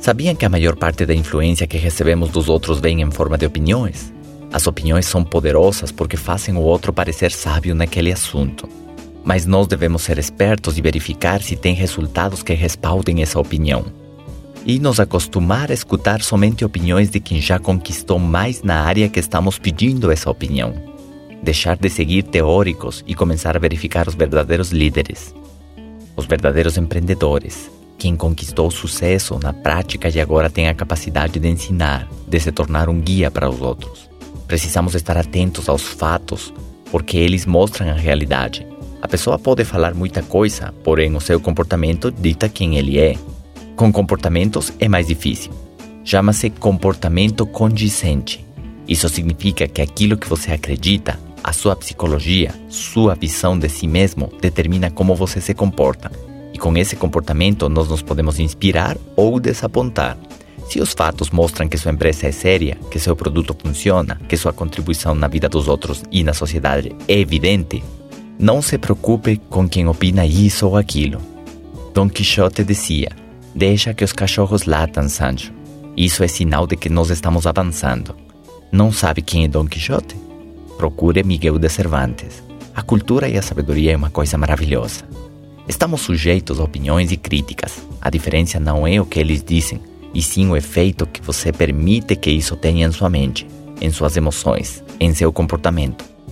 Sabiam que a maior parte da influência que recebemos dos outros vem em forma de opiniões? As opiniões são poderosas porque fazem o outro parecer sábio naquele assunto. Mas nós devemos ser espertos e verificar se tem resultados que respaldem essa opinião. E nos acostumar a escutar somente opiniões de quem já conquistou mais na área que estamos pedindo essa opinião. Deixar de seguir teóricos e começar a verificar os verdadeiros líderes, os verdadeiros empreendedores, quem conquistou sucesso na prática e agora tem a capacidade de ensinar, de se tornar um guia para os outros. Precisamos estar atentos aos fatos, porque eles mostram a realidade. A pessoa pode falar muita coisa, porém o seu comportamento dita quem ele é. Com comportamentos é mais difícil. Chama-se comportamento condizente. Isso significa que aquilo que você acredita, a sua psicologia, sua visão de si mesmo determina como você se comporta e com esse comportamento, nós nos podemos inspirar ou desapontar. Se os fatos mostram que sua empresa é séria, que seu produto funciona, que sua contribuição na vida dos outros e na sociedade é evidente, não se preocupe com quem opina isso ou aquilo. Don Quixote dizia: Deixa que os cachorros latam, Sancho. Isso é sinal de que nós estamos avançando. Não sabe quem é Don Quixote? Procure Miguel de Cervantes. A cultura e a sabedoria é uma coisa maravilhosa. Estamos sujeitos a opiniões e críticas. A diferença não é o que eles dizem, e sim o efeito que você permite que isso tenha em sua mente, em suas emoções, em seu comportamento.